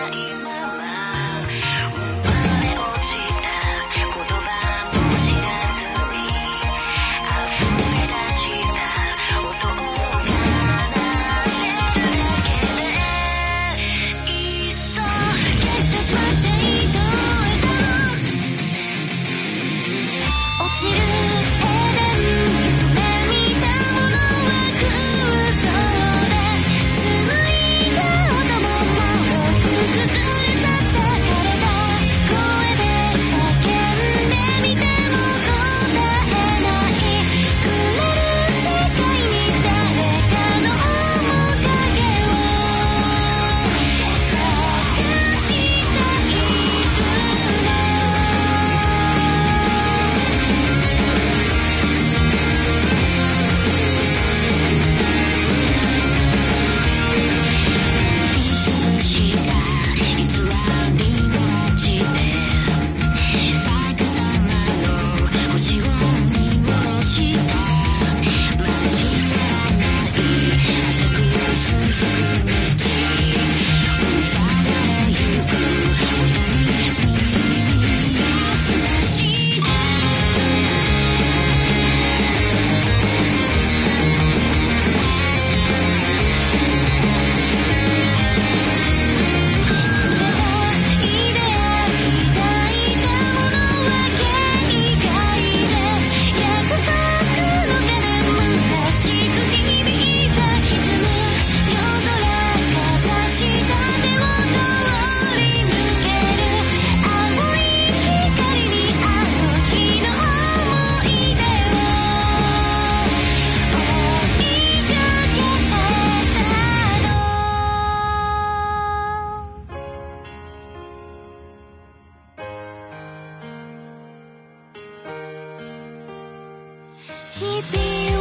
Not even Yes. keep you